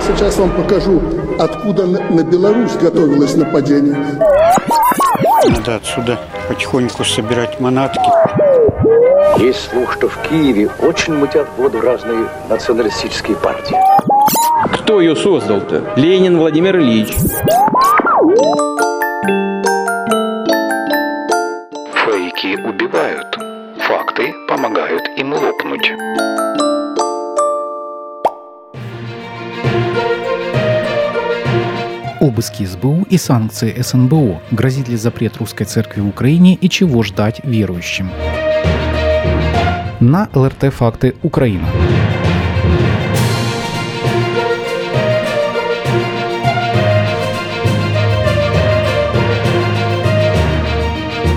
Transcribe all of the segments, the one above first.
Я сейчас вам покажу, откуда на Беларусь готовилось нападение. Надо отсюда потихоньку собирать манатки. Есть слух, что в Киеве очень мутят воду разные националистические партии. Кто ее создал-то? Ленин Владимир Ильич. Фейки убивают. Факты помогают им лопнуть. Обыски СБУ и санкции СНБО. Грозит ли запрет русской церкви в Украине и чего ждать верующим? На ЛРТ «Факты Украина».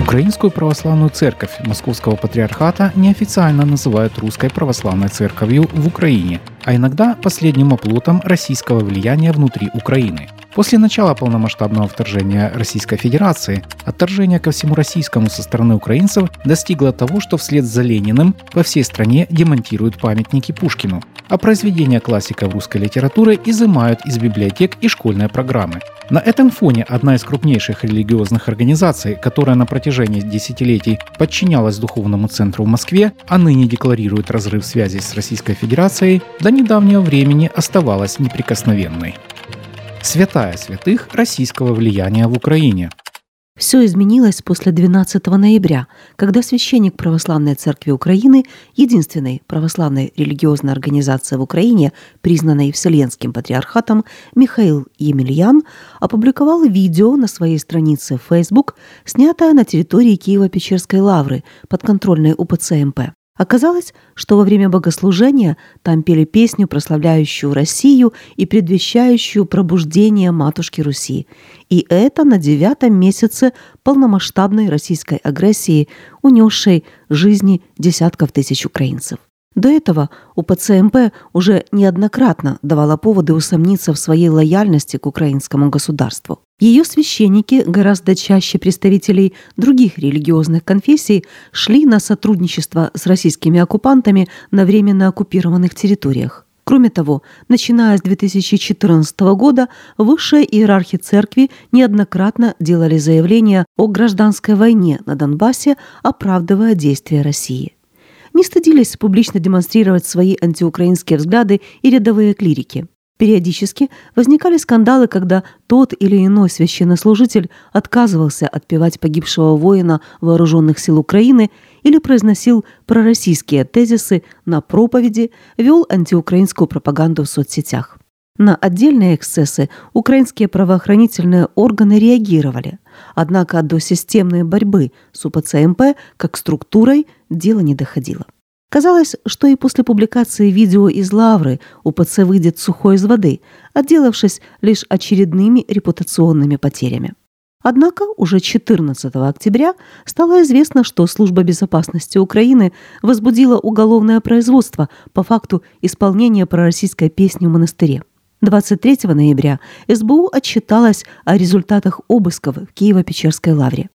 Украинскую православную церковь Московского патриархата неофициально называют Русской православной церковью в Украине, а иногда последним оплотом российского влияния внутри Украины. После начала полномасштабного вторжения Российской Федерации отторжение ко всему российскому со стороны украинцев достигло того, что вслед за Лениным по всей стране демонтируют памятники Пушкину, а произведения классиков русской литературы изымают из библиотек и школьной программы. На этом фоне одна из крупнейших религиозных организаций, которая на протяжении десятилетий подчинялась духовному центру в Москве, а ныне декларирует разрыв связи с Российской Федерацией, до недавнего времени оставалась неприкосновенной святая святых российского влияния в Украине. Все изменилось после 12 ноября, когда священник Православной Церкви Украины, единственной православной религиозной организации в Украине, признанной Вселенским Патриархатом, Михаил Емельян, опубликовал видео на своей странице в Facebook, снятое на территории Киево-Печерской лавры, подконтрольной УПЦ МП. Оказалось, что во время богослужения там пели песню, прославляющую Россию и предвещающую пробуждение Матушки Руси. И это на девятом месяце полномасштабной российской агрессии, унесшей жизни десятков тысяч украинцев. До этого УПЦ-МП уже неоднократно давала поводы усомниться в своей лояльности к украинскому государству. Ее священники, гораздо чаще представителей других религиозных конфессий, шли на сотрудничество с российскими оккупантами на временно оккупированных территориях. Кроме того, начиная с 2014 года высшие иерархи церкви неоднократно делали заявления о гражданской войне на Донбассе, оправдывая действия России не стыдились публично демонстрировать свои антиукраинские взгляды и рядовые клирики. Периодически возникали скандалы, когда тот или иной священнослужитель отказывался отпевать погибшего воина вооруженных сил Украины или произносил пророссийские тезисы на проповеди, вел антиукраинскую пропаганду в соцсетях. На отдельные эксцессы украинские правоохранительные органы реагировали, однако до системной борьбы с УПЦ-МП как структурой дело не доходило. Казалось, что и после публикации видео из Лавры УПЦ выйдет сухой из воды, отделавшись лишь очередными репутационными потерями. Однако уже 14 октября стало известно, что Служба безопасности Украины возбудила уголовное производство по факту исполнения пророссийской песни в монастыре. 23 ноября СБУ отчиталась о результатах обысков в Киево-Печерской лавре.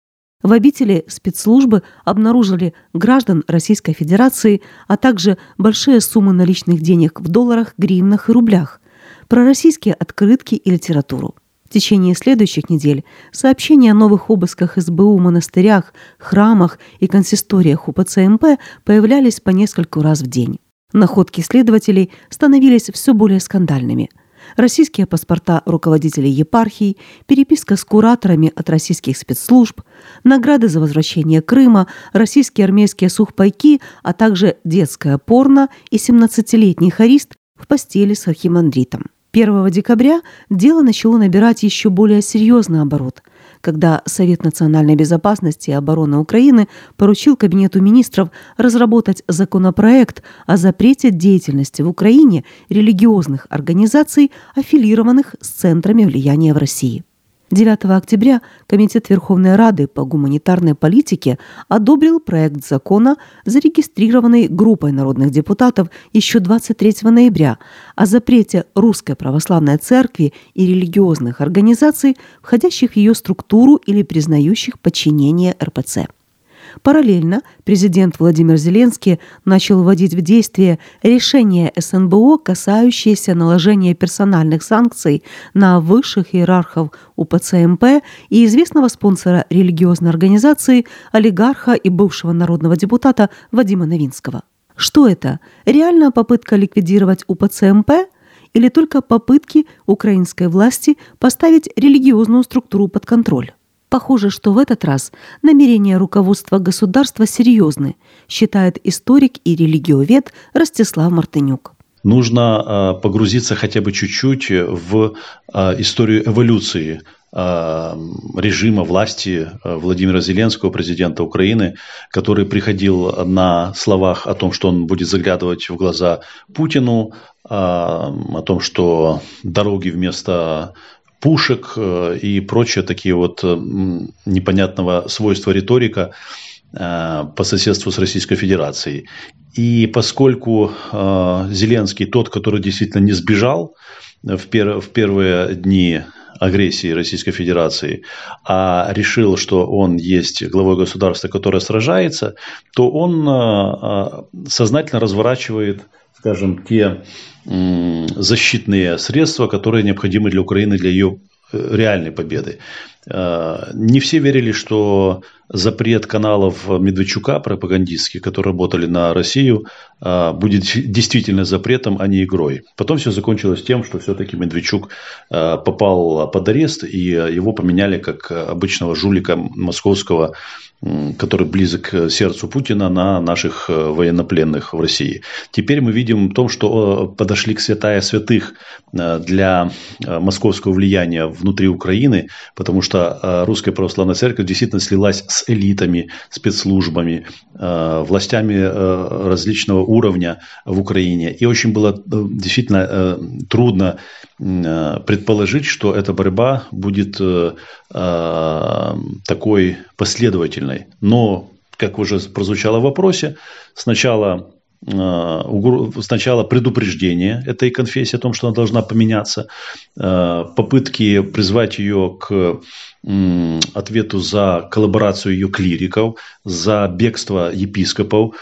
В обители спецслужбы обнаружили граждан Российской Федерации, а также большие суммы наличных денег в долларах, гривнах и рублях, пророссийские открытки и литературу. В течение следующих недель сообщения о новых обысках СБУ в монастырях, храмах и консисториях УПЦ МП появлялись по нескольку раз в день. Находки следователей становились все более скандальными – российские паспорта руководителей епархий, переписка с кураторами от российских спецслужб, награды за возвращение Крыма, российские армейские сухпайки, а также детское порно и 17-летний хорист в постели с архимандритом. 1 декабря дело начало набирать еще более серьезный оборот – когда Совет национальной безопасности и обороны Украины поручил Кабинету министров разработать законопроект о запрете деятельности в Украине религиозных организаций, аффилированных с центрами влияния в России. 9 октября Комитет Верховной Рады по гуманитарной политике одобрил проект закона, зарегистрированный группой народных депутатов еще 23 ноября о запрете Русской Православной Церкви и религиозных организаций, входящих в ее структуру или признающих подчинение РПЦ. Параллельно президент Владимир Зеленский начал вводить в действие решение СНБО, касающееся наложения персональных санкций на высших иерархов УПЦ МП и известного спонсора религиозной организации, олигарха и бывшего народного депутата Вадима Новинского. Что это? Реальная попытка ликвидировать УПЦ МП или только попытки украинской власти поставить религиозную структуру под контроль? Похоже, что в этот раз намерения руководства государства серьезны, считает историк и религиовед Ростислав Мартынюк. Нужно э, погрузиться хотя бы чуть-чуть в э, историю эволюции э, режима власти Владимира Зеленского, президента Украины, который приходил на словах о том, что он будет заглядывать в глаза Путину, о том, что дороги вместо пушек э, и прочие такие вот э, непонятного свойства риторика э, по соседству с Российской Федерацией. И поскольку Зеленский тот, который действительно не сбежал в, пер в первые дни агрессии Российской Федерации, а решил, что он есть главой государства, которое сражается, то он сознательно разворачивает, скажем, те защитные средства, которые необходимы для Украины для ее э, реальной победы. Э, не все верили, что запрет каналов Медведчука пропагандистских, которые работали на Россию, э, будет действительно запретом, а не игрой. Потом все закончилось тем, что все-таки Медведчук попал под арест, и его поменяли как обычного жулика московского который близок к сердцу Путина, на наших военнопленных в России. Теперь мы видим то, что э, подошли к святая святых для московского влияния внутри Украины, потому что русская православная церковь действительно слилась с элитами, спецслужбами, властями различного уровня в Украине. И очень было действительно трудно предположить, что эта борьба будет такой последовательной. Но, как уже прозвучало в вопросе, сначала сначала предупреждение этой конфессии о том, что она должна поменяться, попытки призвать ее к ответу за коллаборацию ее клириков, за бегство епископов,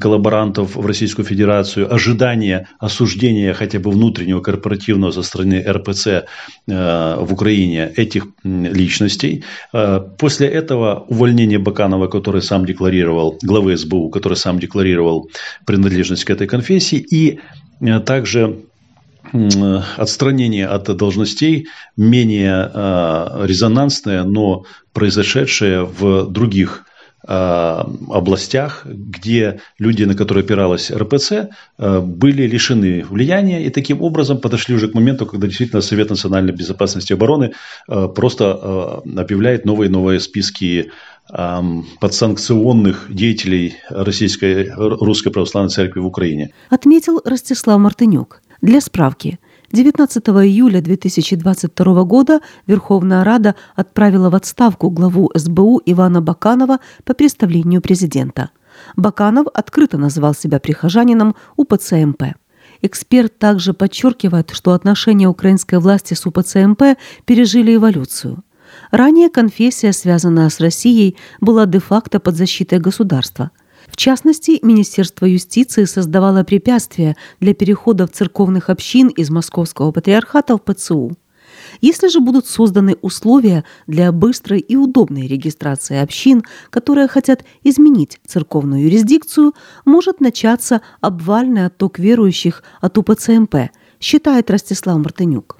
коллаборантов в Российскую Федерацию, ожидание осуждения хотя бы внутреннего корпоративного со стороны РПЦ э, в Украине этих личностей. Э, после этого увольнение Баканова, который сам декларировал, главы СБУ, который сам декларировал принадлежность к этой конфессии, и э, также отстранение от должностей менее а, резонансное, но произошедшее в других а, областях, где люди, на которые опиралась РПЦ, а, были лишены влияния и таким образом подошли уже к моменту, когда действительно Совет национальной безопасности и обороны просто объявляет новые и новые списки подсанкционных деятелей Российской Русской Православной Церкви в Украине. Отметил Ростислав Мартынюк. Для справки, 19 июля 2022 года Верховная Рада отправила в отставку главу СБУ Ивана Баканова по представлению президента. Баканов открыто назвал себя прихожанином УПЦ МП. Эксперт также подчеркивает, что отношения украинской власти с УПЦ МП пережили эволюцию. Ранее конфессия, связанная с Россией, была де-факто под защитой государства – в частности, Министерство юстиции создавало препятствия для переходов церковных общин из Московского патриархата в ПЦУ. Если же будут созданы условия для быстрой и удобной регистрации общин, которые хотят изменить церковную юрисдикцию, может начаться обвальный отток верующих от УПЦ-МП, считает Ростислав Мартынюк.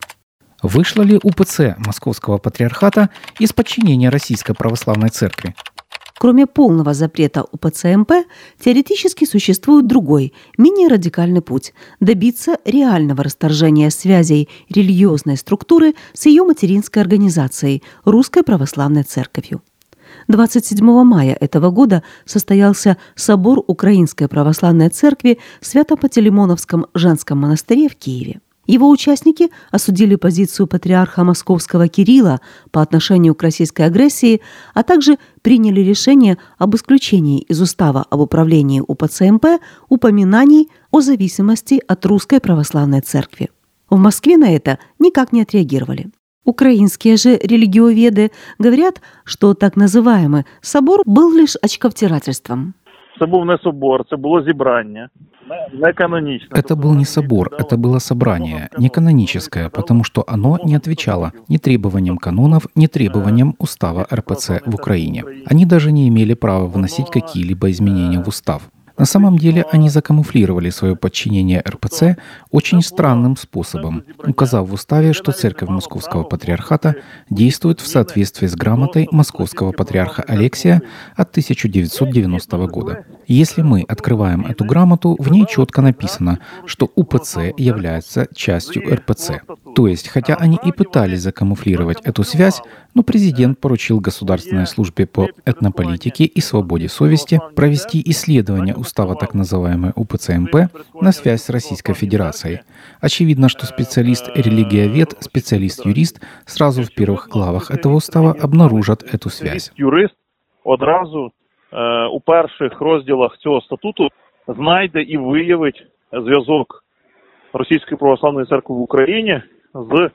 Вышла ли УПЦ Московского патриархата из подчинения Российской Православной Церкви? Кроме полного запрета у ПЦМП, теоретически существует другой, менее радикальный путь – добиться реального расторжения связей религиозной структуры с ее материнской организацией – Русской Православной Церковью. 27 мая этого года состоялся собор Украинской Православной Церкви в Свято-Пантелеймоновском женском монастыре в Киеве. Его участники осудили позицию патриарха московского Кирилла по отношению к российской агрессии, а также приняли решение об исключении из устава об управлении УПЦ-МП упоминаний о зависимости от Русской Православной Церкви. В Москве на это никак не отреагировали. Украинские же религиоведы говорят, что так называемый собор был лишь очковтирательством. Це собор, це було зібрання. Это был не собор, это было собрание, не каноническое, потому что оно не отвечало ни требованиям канонов, ни требованиям устава РПЦ в Украине. Они даже не имели права вносить какие-либо изменения в устав. На самом деле они закамуфлировали свое подчинение РПЦ очень странным способом, указав в уставе, что церковь Московского патриархата действует в соответствии с грамотой Московского патриарха Алексия от 1990 года. Если мы открываем эту грамоту, в ней четко написано, что УПЦ является частью РПЦ. То есть, хотя они и пытались закамуфлировать эту связь, но президент поручил Государственной службе по этнополитике и свободе совести провести исследование устава так называемой УПЦ-МП на связь с Российской Федерацией. Очевидно, что специалист-религиовед, специалист-юрист сразу в первых главах этого устава обнаружат эту связь. Юрист одразу е, у перших розділах цього статуту знайде і виявить зв'язок Російської православної церкви в Україні з,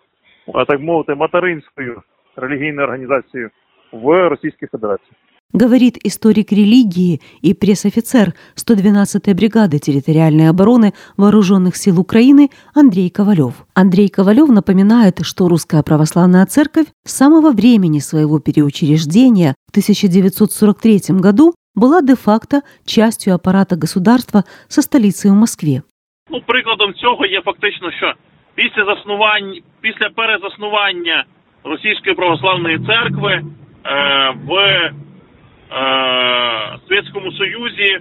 е, так мовити, материнською релігійною організацією в Російській Федерації. Говорит историк религии и пресс-офицер 112-й бригады территориальной обороны Вооруженных сил Украины Андрей Ковалев. Андрей Ковалев напоминает, что Русская Православная Церковь с самого времени своего переучреждения в 1943 году была де-факто частью аппарата государства со столицей в Москве. Ну, прикладом цього є фактично, що після заснування, після перезаснування Російської православної церкви е, в е, Совєтському Союзі,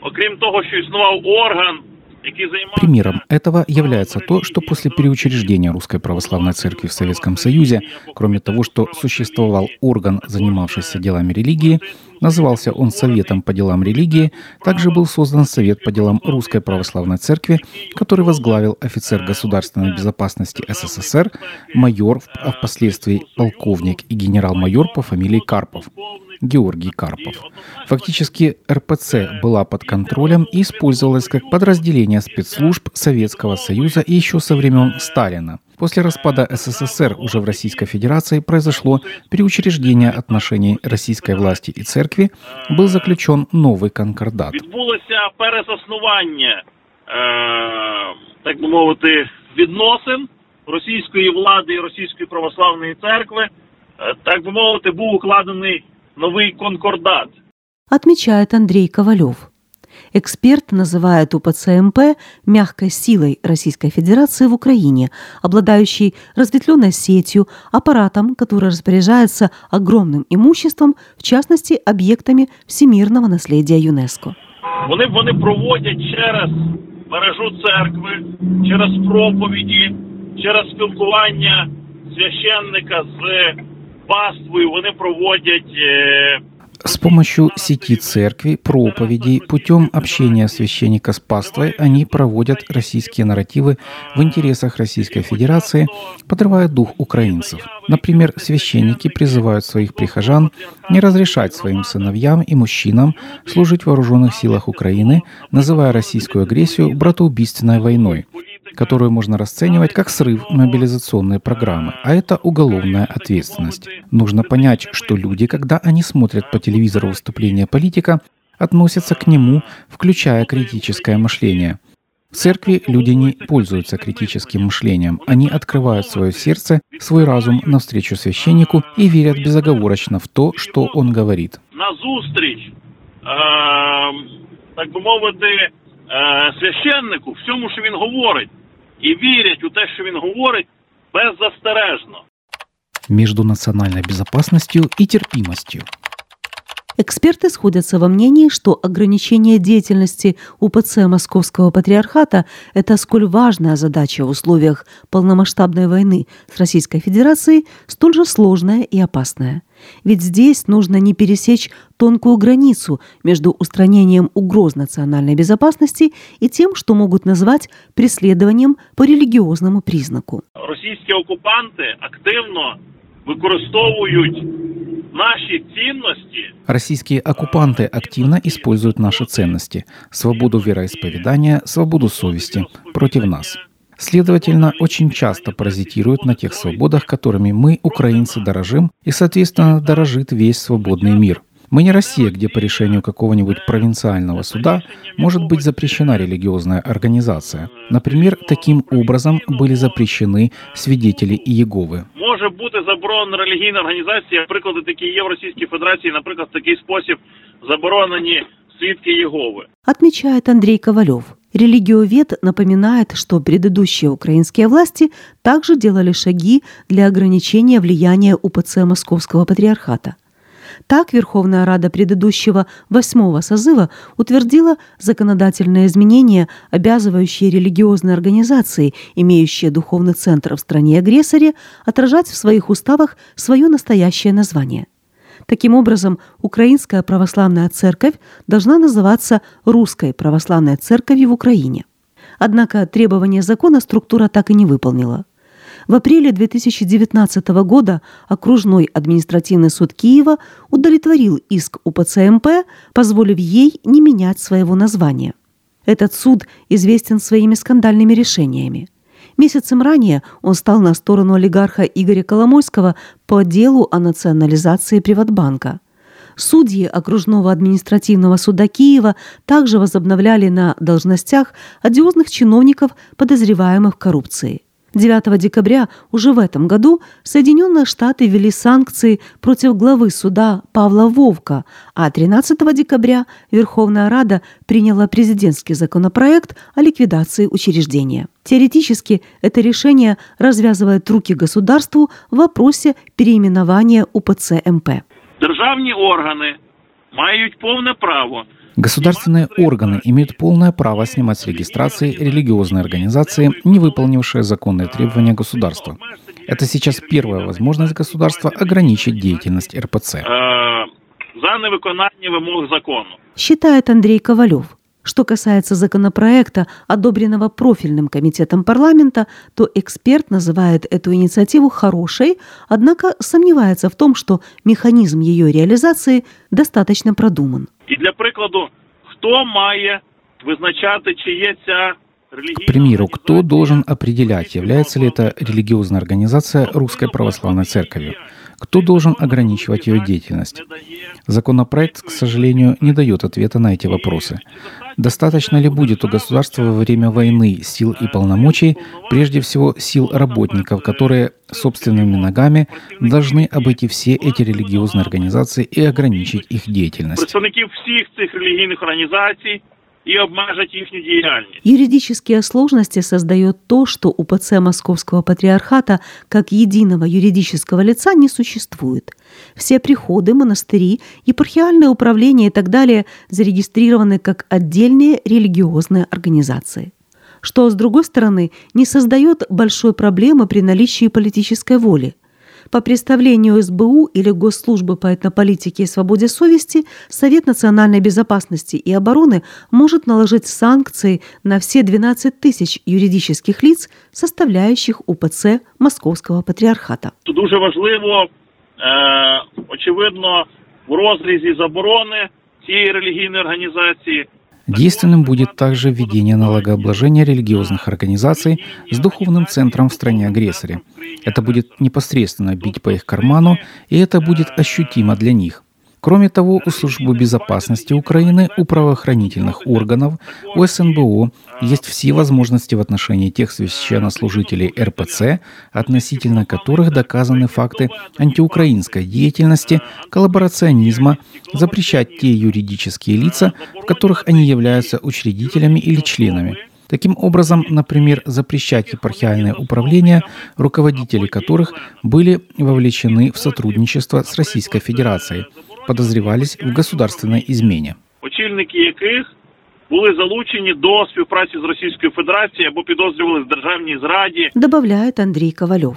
окрім того, що існував орган, який займався Примером этого является то, что после переучреждения Русской Православной Церкви в Советском Союзе, кроме того, что существовал орган, занимавшийся делами религии, назывался он Советом по делам религии, также был создан Совет по делам Русской Православной Церкви, который возглавил офицер государственной безопасности СССР, майор, а впоследствии полковник и генерал-майор по фамилии Карпов. Георгий Карпов. Фактически РПЦ была под контролем и использовалась как подразделение спецслужб Советского Союза и еще со времен Сталина. После распада СССР уже в Российской Федерации произошло переучреждение отношений российской власти и церкви, был заключен новый конкордат. відбулося перезаснування, е, так би мовити, відносин російської влади і російської православної церкви. Е, так би мовити, був укладений новий конкордат. отмечает Андрей Ковалев. Эксперт называет УПЦ-МП мягкой силой Российской Федерации в Украине, обладающей разветвленной сетью, аппаратом, который распоряжается огромным имуществом, в частности, объектами всемирного наследия ЮНЕСКО. Вони, вони проводять через мережу церкви, через проповіді, через спілкування священника з паствою. Вони проводять С помощью сети церкви, проповедей, путем общения священника с паствой они проводят российские нарративы в интересах Российской Федерации, подрывая дух украинцев. Например, священники призывают своих прихожан не разрешать своим сыновьям и мужчинам служить в вооруженных силах Украины, называя российскую агрессию братоубийственной войной которую можно расценивать как срыв мобилизационной программы, а это уголовная ответственность. Нужно понять, что люди, когда они смотрят по телевизору выступления политика, относятся к нему, включая критическое мышление. В церкви люди не пользуются критическим мышлением. Они открывают свое сердце, свой разум навстречу священнику и верят безоговорочно в то, что он говорит. на зустріч, е, так би мовити, е, священнику всьому, що він говорить, і вірять у те, що він говорить, беззастережно. Между национальной безопасностью и терпимостью. Эксперты сходятся во мнении, что ограничение деятельности УПЦ Московского Патриархата – это сколь важная задача в условиях полномасштабной войны с Российской Федерацией, столь же сложная и опасная. Ведь здесь нужно не пересечь тонкую границу между устранением угроз национальной безопасности и тем, что могут назвать преследованием по религиозному признаку. Російські окупанти активно використовують наші цінності Российские оккупанты активно используют наши ценности – свободу вероисповедания, свободу совести – против нас. Следовательно, очень часто паразитируют на тех свободах, которыми мы, украинцы, дорожим, и, соответственно, дорожит весь свободный мир. Мы не Россия, где по решению какого-нибудь провинциального суда может быть запрещена религиозная организация. Например, таким образом были запрещены свидетели Иеговы. Може бути заборонена релігійна організація. Приклади такі є в Російській Федерації, наприклад, в такий спосіб заборонені свідки Єгови. Отмечает Андрей Ковалев. Религиовед напоминает, что предыдущие украинские власти также делали шаги для ограничения влияния УПЦ Московского патриархата. так Верховная Рада предыдущего восьмого созыва утвердила законодательные изменения, обязывающие религиозные организации, имеющие духовный центр в стране-агрессоре, отражать в своих уставах свое настоящее название. Таким образом, Украинская православная церковь должна называться Русской православной церковью в Украине. Однако требования закона структура так и не выполнила. В апреле 2019 года окружной административный суд Киева удовлетворил иск УПЦ МП, позволив ей не менять своего названия. Этот суд известен своими скандальными решениями. Месяцем ранее он стал на сторону олигарха Игоря Коломойского по делу о национализации Приватбанка. Судьи окружного административного суда Киева также возобновляли на должностях одиозных чиновников, подозреваемых в коррупции. 9 декабря уже в этом году Соединенные Штаты ввели санкции против главы суда Павла Вовка, а 13 декабря Верховная Рада приняла президентский законопроект о ликвидации учреждения. Теоретически это решение развязывает руки государству в вопросе переименования УПЦ МП. Державні органи мають повне право Государственные органы имеют полное право снимать с регистрации религиозные организации, не выполнившие законные требования государства. Это сейчас первая возможность государства ограничить деятельность РПЦ. е, за невиконання вимог закону. Считает Андрей Ковалев. Что касается законопроекта, одобренного профильным комитетом парламента, то эксперт называет эту инициативу хорошей, однако сомневается в том, что механизм ее реализации достаточно продуман. І для прикладу, хто має визначати, чи є ця релігійна К примеру, кто організація должен определять, является ли это религиозная организация Русской Православной Церковью? Кто должен ограничивать ее деятельность? Законопроект, к сожалению, не дает ответа на эти вопросы. Достаточно ли будет у государства во время войны сил и полномочий, прежде всего сил работников, которые собственными ногами должны обойти все эти религиозные организации и ограничить их деятельность? представників всіх цих релігійних організацій і обмежать їхню діяльність? Юридические сложности создает то, что УПЦ Московского Патриархата как единого юридического лица не существует. Все приходы, монастыри, епархиальное управление и так далее зарегистрированы как отдельные религиозные организации. Что, с другой стороны, не создает большой проблемы при наличии политической воли – по представлению СБУ или Госслужбы по этнополитике и свободе совести, Совет национальной безопасности и обороны может наложить санкции на все 12 тысяч юридических лиц, составляющих УПЦ Московского Патриархата. Тут дуже важливо, е, очевидно, в розрізі заборони цієї релігійної організації Действенным будет также введение налогообложения религиозных организаций с духовным центром в стране-агрессоре. Это будет непосредственно бить по их карману, и это будет ощутимо для них. Кроме того, у Службы безопасности Украины, у правоохранительных органов, у СНБО есть все возможности в отношении тех священнослужителей РПЦ, относительно которых доказаны факты антиукраинской деятельности, коллаборационизма, запрещать те юридические лица, в которых они являются учредителями или членами. Таким образом, например, запрещать епархиальное управление, руководители которых были вовлечены в сотрудничество с Российской Федерацией, подозревались в государственной измене. очільники яких були залучені до співпраці з Російською Федерацією або підозрювали в державній зраді. Добавляет Андрей Ковалев.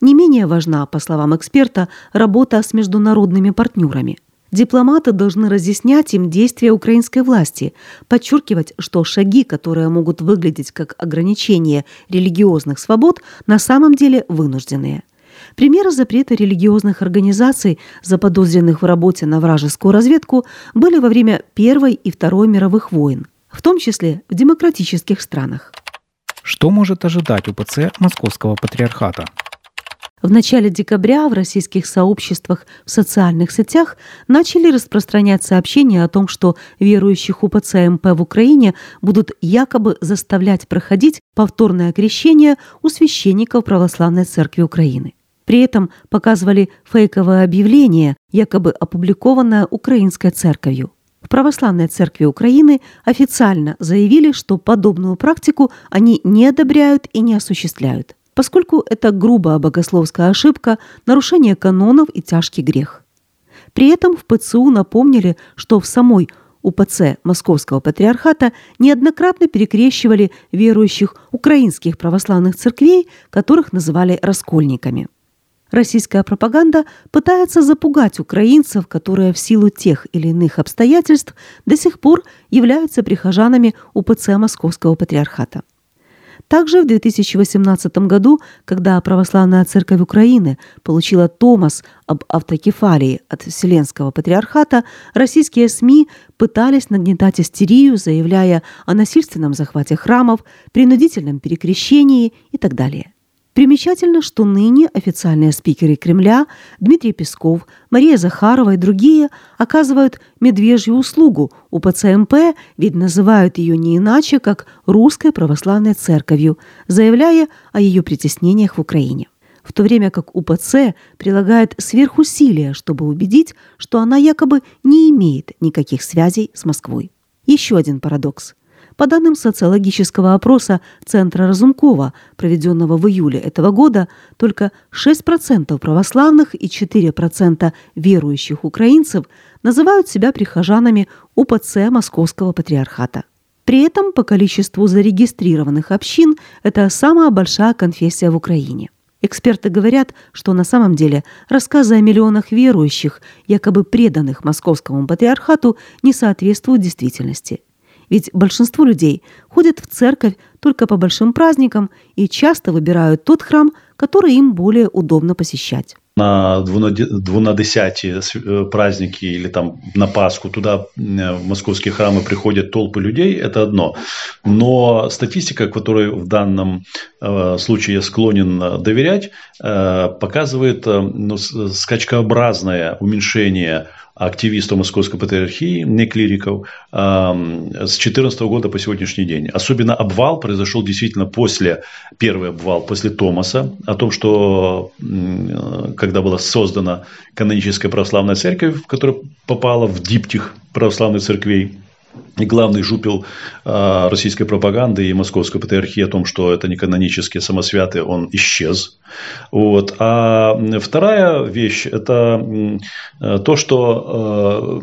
Не менее важна, по словам эксперта, работа с международными партнерами. Дипломаты должны разъяснять им действия украинской власти, подчеркивать, что шаги, которые могут выглядеть как ограничение религиозных свобод, на самом деле вынужденные. Примеры запрета религиозных организаций, заподозренных в работе на вражескую разведку, были во время Первой и Второй мировых войн, в том числе в демократических странах. Что может ожидать УПЦ Московского Патриархата? В начале декабря в российских сообществах в социальных сетях начали распространять сообщения о том, что верующих УПЦ МП в Украине будут якобы заставлять проходить повторное крещение у священников Православной Церкви Украины. При этом показывали фейковое объявление, якобы опубликованное Украинской Церковью. В Православной Церкви Украины официально заявили, что подобную практику они не одобряют и не осуществляют поскольку это грубая богословская ошибка, нарушение канонов и тяжкий грех. При этом в ПЦУ напомнили, что в самой УПЦ Московского Патриархата неоднократно перекрещивали верующих украинских православных церквей, которых называли раскольниками. Российская пропаганда пытается запугать украинцев, которые в силу тех или иных обстоятельств до сих пор являются прихожанами УПЦ Московского Патриархата. Также в 2018 году, когда Православная Церковь Украины получила Томас об автокефалии от Вселенского Патриархата, российские СМИ пытались нагнетать истерию, заявляя о насильственном захвате храмов, принудительном перекрещении и так далее. Примечательно, что ныне официальные спикеры Кремля Дмитрий Песков, Мария Захарова и другие оказывают медвежью услугу у ПЦМП, ведь называют ее не иначе, как Русской Православной Церковью, заявляя о ее притеснениях в Украине. В то время как УПЦ прилагает сверхусилия, чтобы убедить, что она якобы не имеет никаких связей с Москвой. Еще один парадокс. По данным социологического опроса Центра Разумкова, проведенного в июле этого года, только 6% православных и 4% верующих украинцев называют себя прихожанами УПЦ Московского Патриархата. При этом по количеству зарегистрированных общин это самая большая конфессия в Украине. Эксперты говорят, что на самом деле рассказы о миллионах верующих, якобы преданных московскому патриархату, не соответствуют действительности – ведь большинство людей ходят в церковь только по большим праздникам и часто выбирают тот храм, который им более удобно посещать на двунадесятие э, праздники или там на Пасху туда э, в московские храмы приходят толпы людей, это одно. Но статистика, которой в данном э, случае я склонен доверять, показывает ну, скачкообразное уменьшение активистов Московской патриархии, не клириков, с 2014 года по сегодняшний день. Особенно обвал произошел действительно после, первый обвал после Томаса, о том, что когда была создана каноническая православная церковь, которая попала в диптих православных церквей, и главный жупел э, российской пропаганды и московской патриархии о том, что это не канонические самосвяты, он исчез. Вот. А вторая вещь – это то, что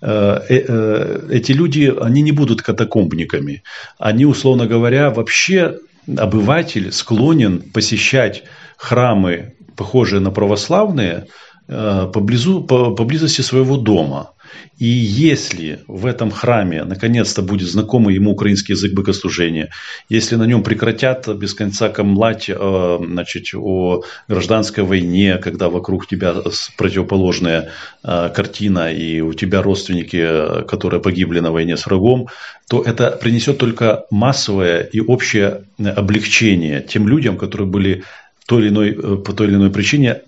э, э, эти люди, они не будут катакомбниками. Они, условно говоря, вообще обыватель склонен посещать храмы, похожие на православные, поблизу, поблизости своего дома. И если в этом храме наконец-то будет знакомый ему украинский язык богослужения, если на нем прекратят без конца камлать э, значит, о гражданской войне, когда вокруг тебя противоположная э, картина и у тебя родственники, которые погибли на войне с врагом, то это принесет только массовое и общее облегчение тем людям, которые были той или иной, э, по той или иной причине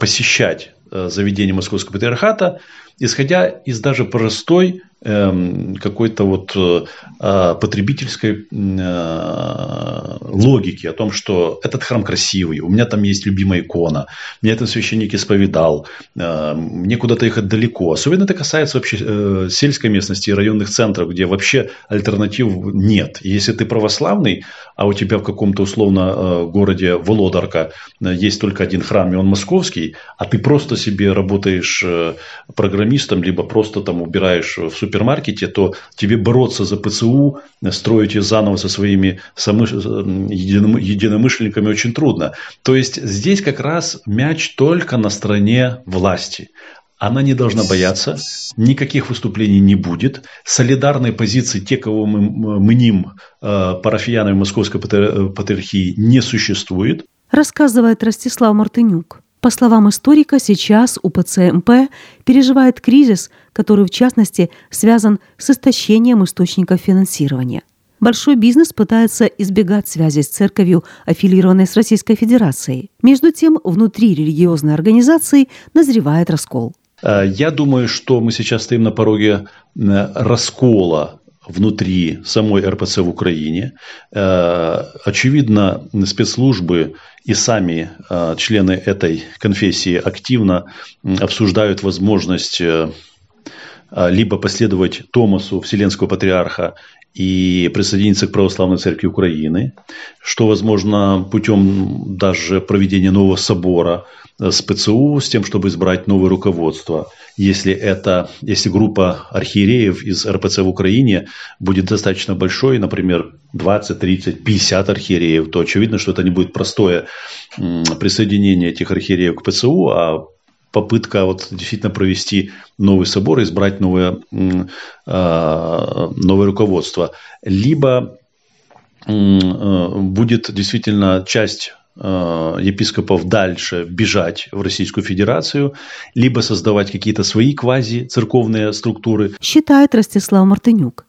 посещать заведение Московского патриархата, исходя из даже простой какой-то вот э, а, потребительской э, логики о том, что этот храм красивый, у меня там есть любимая икона, меня этот священник исповедал, э, мне куда-то ехать далеко. Особенно это касается вообще сельской местности и районных центров, где вообще альтернатив нет. если ты православный, а у тебя в каком-то условно городе Володарка есть только один храм, и он московский, а ты просто себе работаешь программистом, либо просто там убираешь в супермаркете, то тебе бороться за ПЦУ, строить ее заново со своими единомышленниками очень трудно. То есть здесь как раз мяч только на стороне власти. Она не должна бояться, никаких выступлений не будет. Солидарной позиции те, кого мы мним э, парафиянами Московской патриархии, не существует. Рассказывает Ростислав Мартынюк. По словам историка, сейчас УПЦ-МП переживает кризис, который в частности связан с истощением источников финансирования. Большой бизнес пытается избегать связи с церковью, аффилированной с Российской Федерацией. Между тем, внутри религиозной организации назревает раскол. Э, я думаю, что мы сейчас стоим на пороге э, раскола внутри самой РПЦ в Украине. Э, очевидно, спецслужбы и сами члены этой конфессии активно обсуждают возможность либо последовать Томасу Вселенского Патриарха и присоединиться к Православной Церкви Украины, что возможно путем даже проведения нового собора с ПЦУ, с тем, чтобы избрать новое руководство. Если, это, если группа архиереев из РПЦ в Украине будет достаточно большой, например, 20, 30, 50 архиереев, то очевидно, что это не будет простое присоединение этих архиереев к ПЦУ, а попытка вот действительно провести новый собор, избрать новое, а, новое руководство. Либо э, будет действительно часть э, епископов дальше бежать в Российскую Федерацию, либо создавать какие-то свои квази-церковные структуры. Считает Ростислав Мартынюк.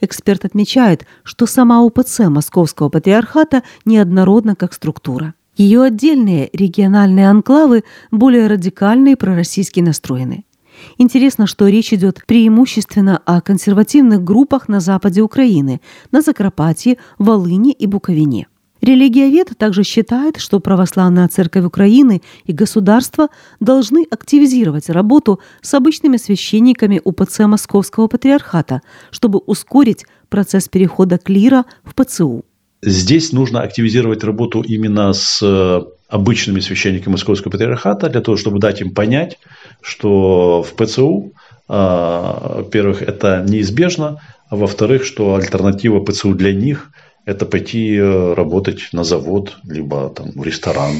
Эксперт отмечает, что сама УПЦ Московского патриархата неоднородна как структура. Ее отдельные региональные анклавы более радикально и пророссийски настроены. Интересно, что речь идет преимущественно о консервативных группах на западе Украины, на Закарпатье, Волыне и Буковине. Религиовед также считает, что православная церковь Украины и государство должны активизировать работу с обычными священниками УПЦ Московского патриархата, чтобы ускорить процесс перехода клира в ПЦУ. Здесь нужно активизировать работу именно с э, обычными священниками Московского патриархата для того, чтобы дать им понять, что в ПЦУ, а, во-первых, это неизбежно, а во-вторых, что альтернатива ПЦУ для них – это пойти э, работать на завод, либо там, в ресторан.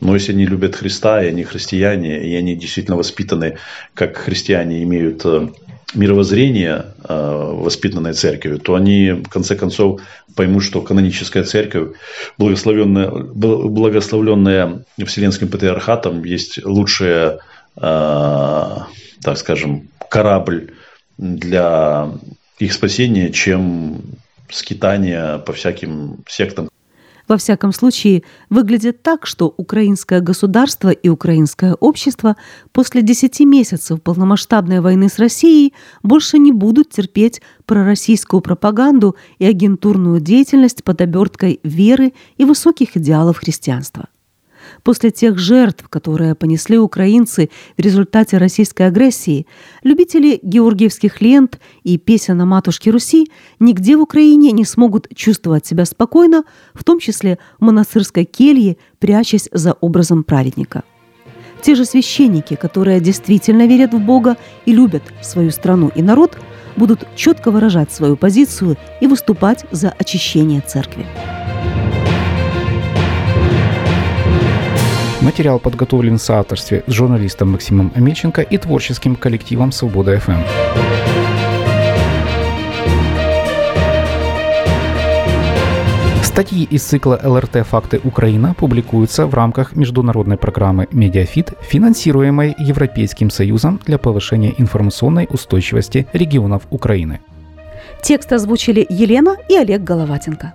Но если они любят Христа, и они христиане, и они действительно воспитаны, как христиане имеют э, мировоззрение, э, воспитанное церковью, то они в конце концов поймут, что каноническая церковь, благословленная, благословленная Вселенским патриархатом, есть лучшая, э, так скажем, корабль для их спасения, чем скитание по всяким сектам. Во всяком случае, выглядит так, что украинское государство и украинское общество после 10 месяцев полномасштабной войны с Россией больше не будут терпеть пророссийскую пропаганду и агентурную деятельность под оберткой веры и высоких идеалов христианства после тех жертв, которые понесли украинцы в результате российской агрессии, любители георгиевских лент и песен о матушке Руси нигде в Украине не смогут чувствовать себя спокойно, в том числе в монастырской келье, прячась за образом праведника. Те же священники, которые действительно верят в Бога и любят свою страну и народ, будут четко выражать свою позицию и выступать за очищение церкви. Материал подготовлен в соавторстве с журналистом Максимом Амельченко и творческим коллективом «Свобода ФМ». Статьи из цикла ЛРТ «Факты Украина» публикуются в рамках международной программы «MediaFit», финансируемой Европейским Союзом для повышения информационной устойчивости регионов Украины. Текст озвучили Елена и Олег Головатенко.